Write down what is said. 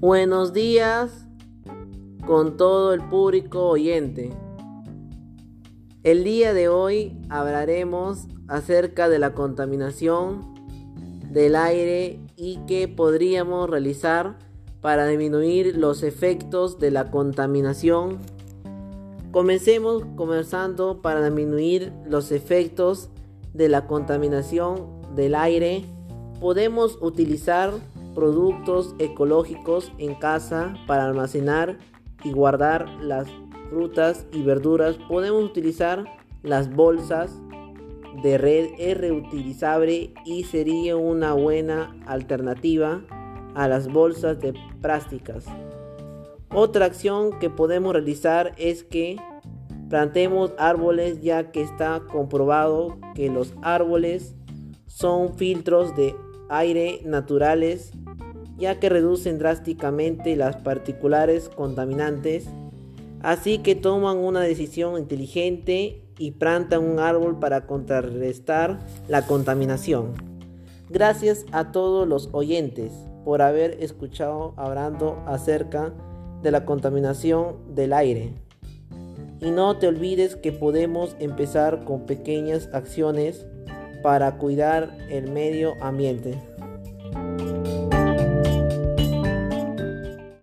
Buenos días con todo el público oyente. El día de hoy hablaremos acerca de la contaminación del aire y qué podríamos realizar para disminuir los efectos de la contaminación. Comencemos comenzando para disminuir los efectos de la contaminación del aire. Podemos utilizar productos ecológicos en casa para almacenar y guardar las frutas y verduras. Podemos utilizar las bolsas de red es reutilizable y sería una buena alternativa a las bolsas de plásticas. Otra acción que podemos realizar es que plantemos árboles ya que está comprobado que los árboles son filtros de aire naturales ya que reducen drásticamente las particulares contaminantes, así que toman una decisión inteligente y plantan un árbol para contrarrestar la contaminación. Gracias a todos los oyentes por haber escuchado hablando acerca de la contaminación del aire. Y no te olvides que podemos empezar con pequeñas acciones para cuidar el medio ambiente.